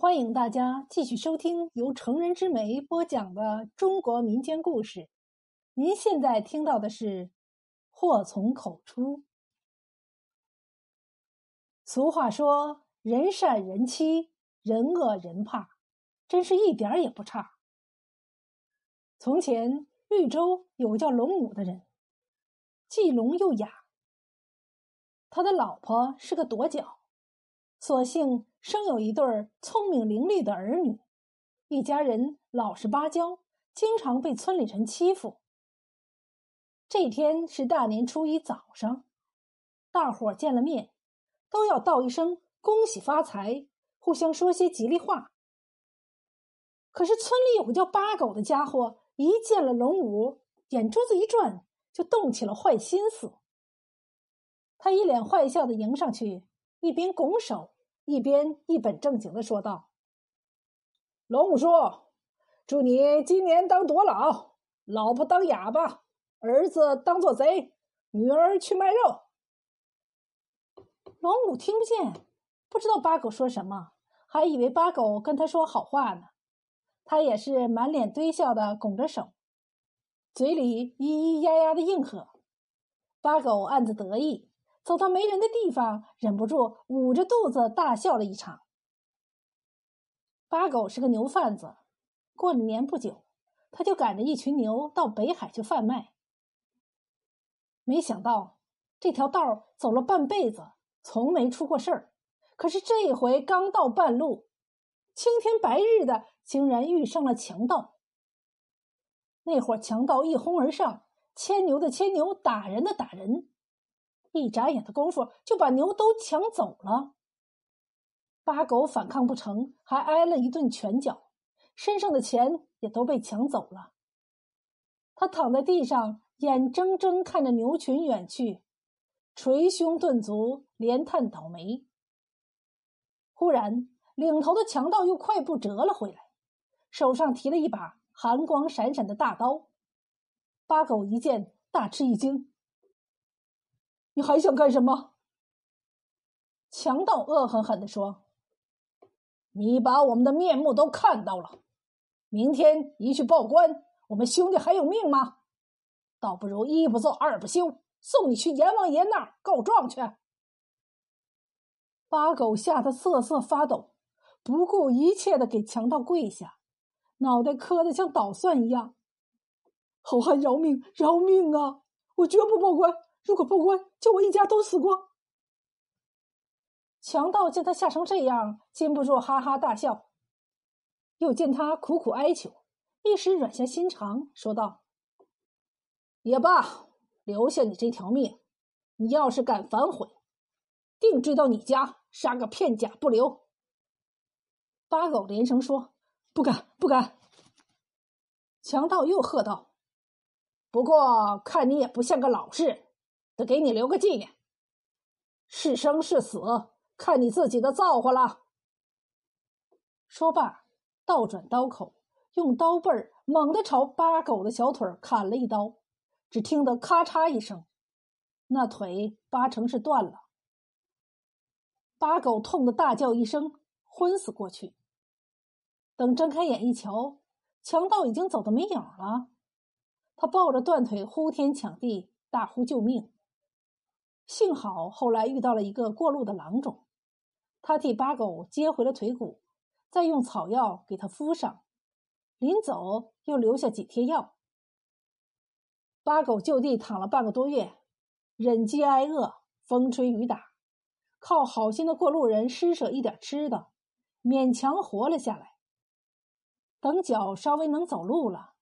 欢迎大家继续收听由成人之美播讲的中国民间故事。您现在听到的是《祸从口出》。俗话说：“人善人欺，人恶人怕”，真是一点儿也不差。从前，豫州有个叫龙母的人，既聋又哑。他的老婆是个跺脚，所幸。生有一对聪明伶俐的儿女，一家人老实巴交，经常被村里人欺负。这天是大年初一早上，大伙见了面，都要道一声恭喜发财，互相说些吉利话。可是村里有个叫八狗的家伙，一见了龙五，眼珠子一转，就动起了坏心思。他一脸坏笑的迎上去，一边拱手。一边一本正经的说道：“龙叔，祝你今年当多老，老婆当哑巴，儿子当做贼，女儿去卖肉。”龙母听不见，不知道八狗说什么，还以为八狗跟他说好话呢。他也是满脸堆笑的拱着手，嘴里咿咿呀呀的应和。八狗暗自得意。走到没人的地方，忍不住捂着肚子大笑了一场。八狗是个牛贩子，过了年不久，他就赶着一群牛到北海去贩卖。没想到这条道走了半辈子，从没出过事儿。可是这一回刚到半路，青天白日的，竟然遇上了强盗。那伙强盗一哄而上，牵牛的牵牛，打人的打人。一眨眼的功夫，就把牛都抢走了。八狗反抗不成，还挨了一顿拳脚，身上的钱也都被抢走了。他躺在地上，眼睁睁看着牛群远去，捶胸顿足，连叹倒霉。忽然，领头的强盗又快步折了回来，手上提了一把寒光闪闪的大刀。八狗一见，大吃一惊。你还想干什么？强盗恶狠狠地说：“你把我们的面目都看到了，明天一去报官，我们兄弟还有命吗？倒不如一不做二不休，送你去阎王爷那儿告状去。”八狗吓得瑟瑟发抖，不顾一切的给强盗跪下，脑袋磕得像捣蒜一样：“ 好汉饶命，饶命啊！我绝不报官。”如果报官，就我一家都死光。强盗见他吓成这样，禁不住哈哈大笑。又见他苦苦哀求，一时软下心肠，说道：“也罢，留下你这条命。你要是敢反悔，定追到你家，杀个片甲不留。”八狗连声说：“不敢，不敢。”强盗又喝道：“不过看你也不像个老实人。”得给你留个纪念，是生是死，看你自己的造化了。说罢，倒转刀口，用刀背儿猛地朝八狗的小腿砍了一刀，只听得咔嚓一声，那腿八成是断了。八狗痛得大叫一声，昏死过去。等睁开眼一瞧，强盗已经走得没影了。他抱着断腿，呼天抢地，大呼救命。幸好后来遇到了一个过路的郎中，他替八狗接回了腿骨，再用草药给他敷上，临走又留下几贴药。八狗就地躺了半个多月，忍饥挨饿，风吹雨打，靠好心的过路人施舍一点吃的，勉强活了下来。等脚稍微能走路了，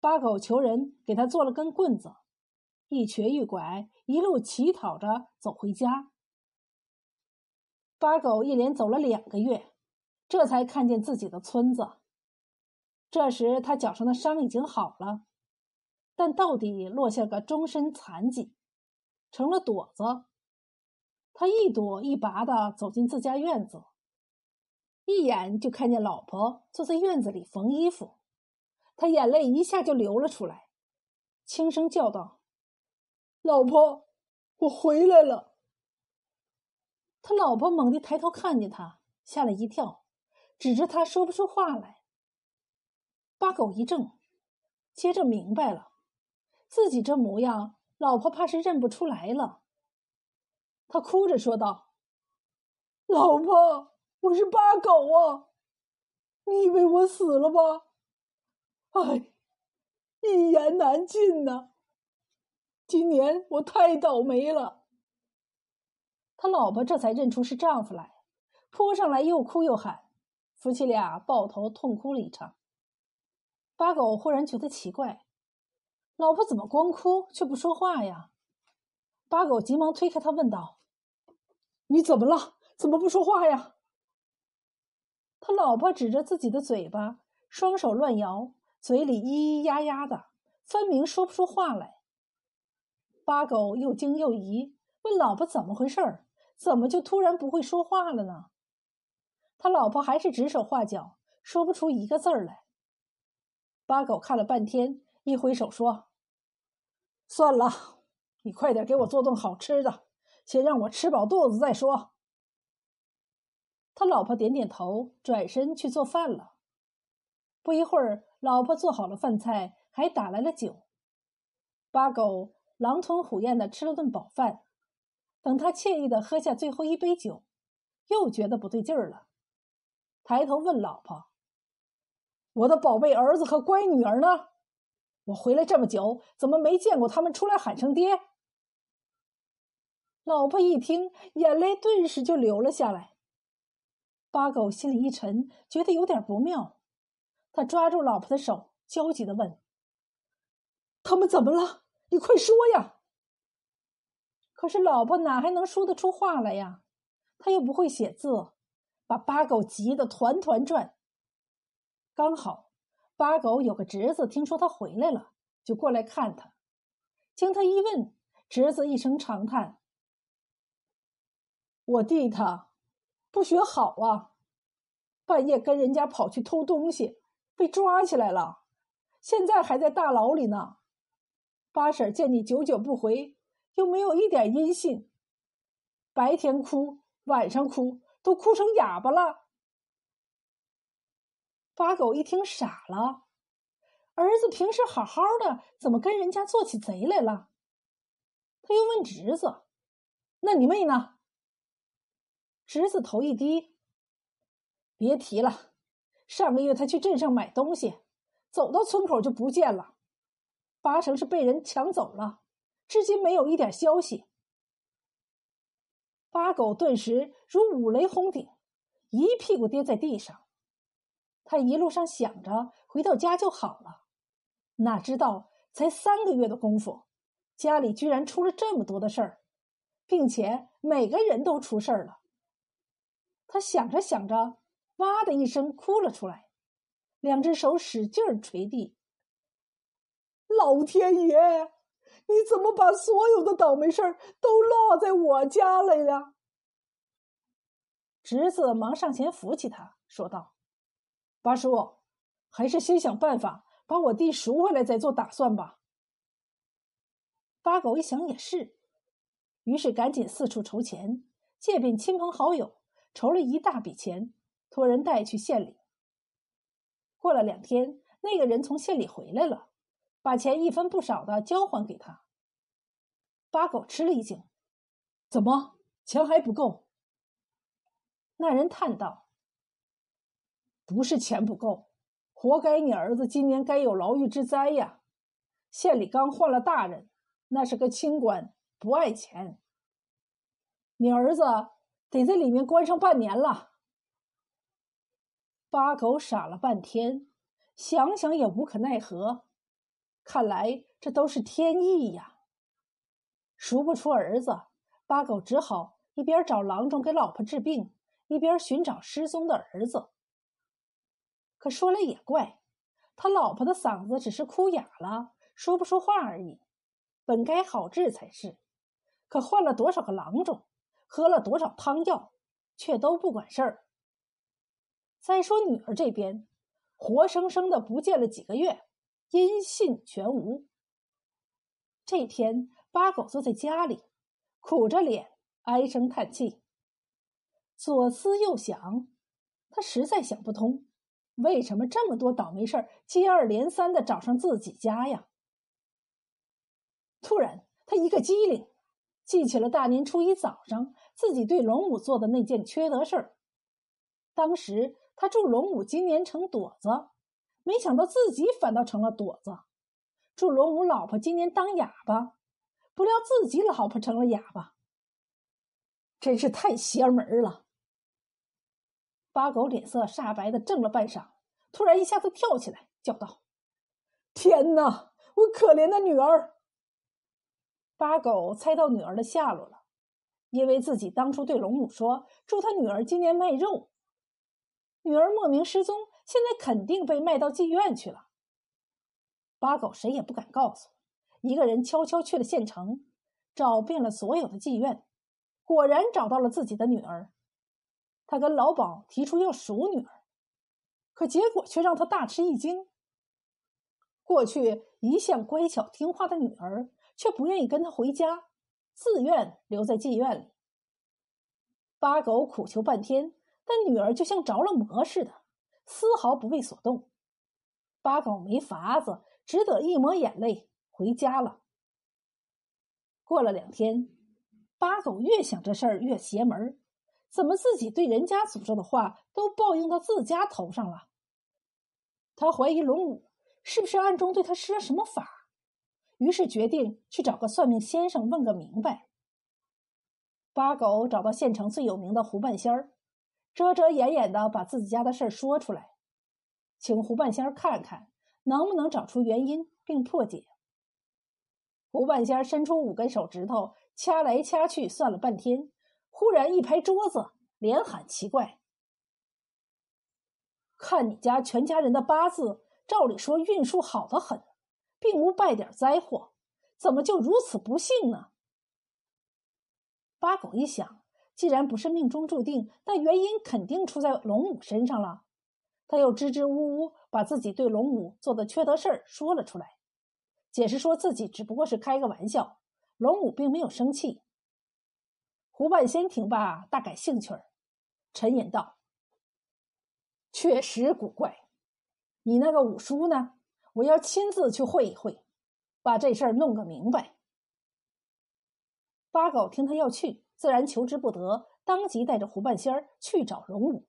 八狗求人给他做了根棍子。一瘸一拐，一路乞讨着走回家。八狗一连走了两个月，这才看见自己的村子。这时他脚上的伤已经好了，但到底落下个终身残疾，成了跛子。他一跛一拔的走进自家院子，一眼就看见老婆坐在院子里缝衣服，他眼泪一下就流了出来，轻声叫道。老婆，我回来了。他老婆猛地抬头看见他，吓了一跳，指着他说不出话来。八狗一怔，接着明白了，自己这模样，老婆怕是认不出来了。他哭着说道：“老婆，我是八狗啊，你以为我死了吗？哎，一言难尽呐。今年我太倒霉了。”他老婆这才认出是丈夫来，扑上来又哭又喊，夫妻俩抱头痛哭了一场。八狗忽然觉得奇怪，老婆怎么光哭却不说话呀？八狗急忙推开他，问道：“你怎么了？怎么不说话呀？”他老婆指着自己的嘴巴，双手乱摇，嘴里咿咿呀呀的，分明说不出话来。八狗又惊又疑，问老婆怎么回事儿？怎么就突然不会说话了呢？他老婆还是指手画脚，说不出一个字儿来。八狗看了半天，一挥手说：“算了，你快点给我做顿好吃的，先让我吃饱肚子再说。”他老婆点点头，转身去做饭了。不一会儿，老婆做好了饭菜，还打来了酒。八狗狼吞虎咽的吃了顿饱饭，等他惬意的喝下最后一杯酒，又觉得不对劲儿了，抬头问老婆。我的宝贝儿子和乖女儿呢？我回来这么久，怎么没见过他们出来喊声爹？老婆一听，眼泪顿时就流了下来。八狗心里一沉，觉得有点不妙，他抓住老婆的手，焦急的问：“他们怎么了？你快说呀！”可是老婆哪还能说得出话来呀？他又不会写字，把八狗急得团团转。刚好，八狗有个侄子，听说他回来了，就过来看他。经他一问，侄子一声长叹：“我弟他不学好啊，半夜跟人家跑去偷东西，被抓起来了，现在还在大牢里呢。八婶见你久久不回，又没有一点音信，白天哭，晚上哭，都哭成哑巴了。”八狗一听傻了，儿子平时好好的，怎么跟人家做起贼来了？他又问侄子：“那你妹呢？”侄子头一低：“别提了，上个月他去镇上买东西，走到村口就不见了，八成是被人抢走了，至今没有一点消息。”八狗顿时如五雷轰顶，一屁股跌在地上。他一路上想着回到家就好了，哪知道才三个月的功夫，家里居然出了这么多的事儿，并且每个人都出事儿了。他想着想着，哇的一声哭了出来，两只手使劲儿捶地。老天爷，你怎么把所有的倒霉事儿都落在我家来了？侄子忙上前扶起他，说道。八叔，还是先想办法把我弟赎回来再做打算吧。八狗一想也是，于是赶紧四处筹钱，借遍亲朋好友，筹了一大笔钱，托人带去县里。过了两天，那个人从县里回来了，把钱一分不少的交还给他。八狗吃了一惊：“怎么钱还不够？”那人叹道。不是钱不够，活该你儿子今年该有牢狱之灾呀！县里刚换了大人，那是个清官，不爱钱。你儿子得在里面关上半年了。八狗傻了半天，想想也无可奈何，看来这都是天意呀。赎不出儿子，八狗只好一边找郎中给老婆治病，一边寻找失踪的儿子。可说来也怪，他老婆的嗓子只是哭哑了，说不出话而已，本该好治才是。可换了多少个郎中，喝了多少汤药，却都不管事儿。再说女儿这边，活生生的不见了几个月，音信全无。这天，八狗坐在家里，苦着脸，唉声叹气，左思右想。他实在想不通，为什么这么多倒霉事儿接二连三的找上自己家呀？突然，他一个机灵，记起了大年初一早上自己对龙母做的那件缺德事儿。当时他祝龙母今年成朵子，没想到自己反倒成了朵子；祝龙母老婆今年当哑巴，不料自己老婆成了哑巴。真是太邪门了！八狗脸色煞白的怔了半晌，突然一下子跳起来，叫道：“天哪！我可怜的女儿！”八狗猜到女儿的下落了，因为自己当初对龙母说祝他女儿今年卖肉，女儿莫名失踪，现在肯定被卖到妓院去了。八狗谁也不敢告诉，一个人悄悄去了县城，找遍了所有的妓院。果然找到了自己的女儿，他跟老鸨提出要赎女儿，可结果却让他大吃一惊。过去一向乖巧听话的女儿，却不愿意跟他回家，自愿留在妓院里。八狗苦求半天，但女儿就像着了魔似的，丝毫不为所动。八狗没法子，只得一抹眼泪回家了。过了两天。八狗越想这事儿越邪门怎么自己对人家诅咒的话都报应到自家头上了？他怀疑龙武是不是暗中对他施了什么法，于是决定去找个算命先生问个明白。八狗找到县城最有名的胡半仙儿，遮遮掩掩的把自己家的事儿说出来，请胡半仙看看能不能找出原因并破解。胡半仙伸出五根手指头。掐来掐去，算了半天，忽然一拍桌子，连喊奇怪：“看你家全家人的八字，照理说运数好的很，并无败点灾祸，怎么就如此不幸呢？”八狗一想，既然不是命中注定，那原因肯定出在龙母身上了。他又支支吾吾把自己对龙母做的缺德事儿说了出来，解释说自己只不过是开个玩笑。龙母并没有生气。胡半仙听罢，大感兴趣儿，沉吟道：“确实古怪，你那个五叔呢？我要亲自去会一会，把这事儿弄个明白。”八狗听他要去，自然求之不得，当即带着胡半仙儿去找龙武。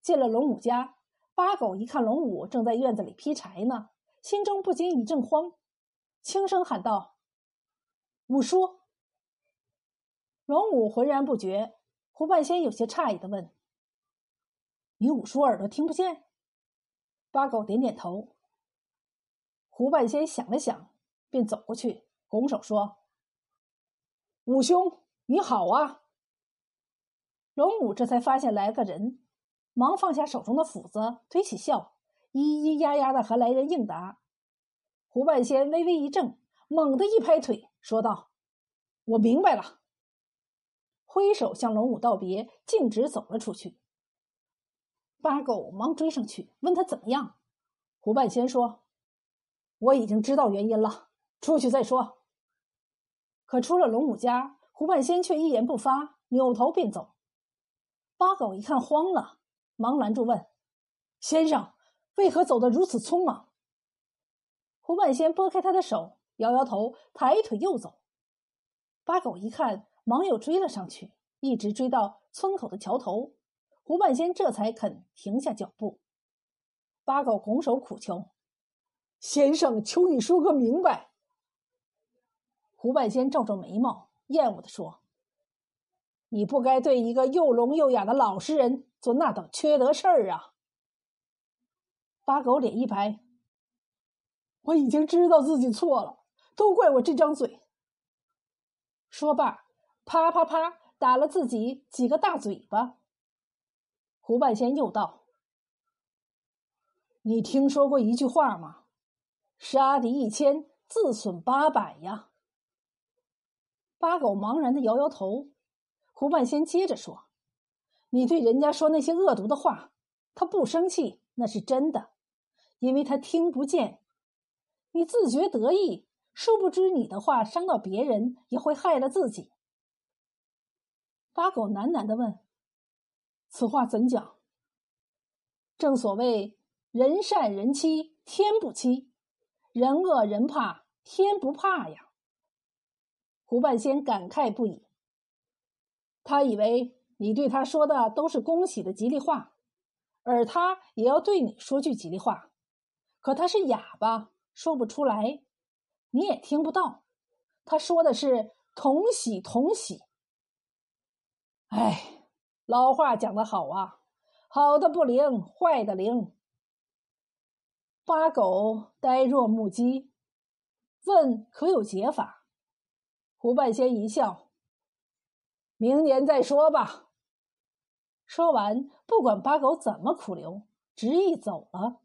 进了龙武家，八狗一看龙武正在院子里劈柴呢，心中不禁一阵慌，轻声喊道。五叔，龙武浑然不觉。胡半仙有些诧异的问：“你五叔耳朵听不见？”八狗点点头。胡半仙想了想，便走过去，拱手说：“五兄，你好啊！”龙武这才发现来个人，忙放下手中的斧子，推起笑，咿咿呀呀的和来人应答。胡半仙微微一怔，猛地一拍腿。说道：“我明白了。”挥手向龙武道别，径直走了出去。八狗忙追上去，问他怎么样。胡半仙说：“我已经知道原因了，出去再说。”可出了龙武家，胡半仙却一言不发，扭头便走。八狗一看慌了，忙拦住问：“先生，为何走得如此匆忙？”胡半仙拨开他的手。摇摇头，抬腿又走。八狗一看，忙又追了上去，一直追到村口的桥头，胡半仙这才肯停下脚步。八狗拱手苦求：“先生，求你说个明白。”胡半仙皱皱眉毛，厌恶的说：“你不该对一个又聋又哑的老实人做那等缺德事儿啊！”八狗脸一白：“我已经知道自己错了。”都怪我这张嘴。说罢，啪啪啪打了自己几个大嘴巴。胡半仙又道：“你听说过一句话吗？杀敌一千，自损八百呀。”八狗茫然的摇摇头。胡半仙接着说：“你对人家说那些恶毒的话，他不生气，那是真的，因为他听不见。你自觉得意。”殊不知，你的话伤到别人，也会害了自己。八狗喃喃的问：“此话怎讲？”正所谓人善人欺天不欺，人恶人怕天不怕呀。胡半仙感慨不已。他以为你对他说的都是恭喜的吉利话，而他也要对你说句吉利话，可他是哑巴，说不出来，你也听不到。他说的是同喜同喜。哎，老话讲得好啊，好的不灵，坏的灵。八狗呆若木鸡，问可有解法？胡半仙一笑。明年再说吧。说完，不管八狗怎么苦留，执意走了。